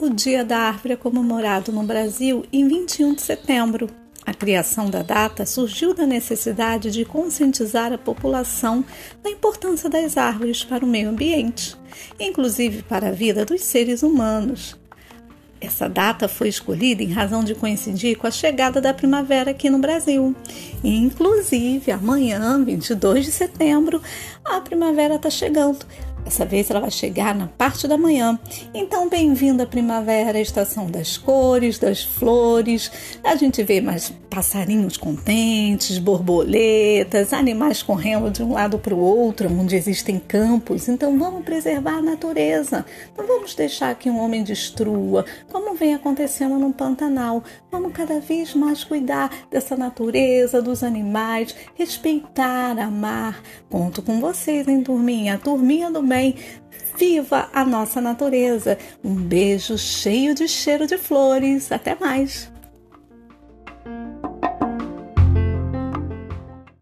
O Dia da Árvore é comemorado no Brasil em 21 de setembro. A criação da data surgiu da necessidade de conscientizar a população da importância das árvores para o meio ambiente, inclusive para a vida dos seres humanos. Essa data foi escolhida em razão de coincidir com a chegada da primavera aqui no Brasil. Inclusive, amanhã, 22 de setembro, a primavera está chegando. Dessa vez ela vai chegar na parte da manhã. Então, bem-vindo à primavera, a estação das cores, das flores. A gente vê mais passarinhos contentes, borboletas, animais correndo de um lado para o outro, onde existem campos. Então, vamos preservar a natureza. Não vamos deixar que um homem destrua, como vem acontecendo no Pantanal. Vamos cada vez mais cuidar dessa natureza, dos animais, respeitar, amar. Conto com vocês, hein, turminha? Turminha do bem. Viva a nossa natureza! Um beijo cheio de cheiro de flores. Até mais!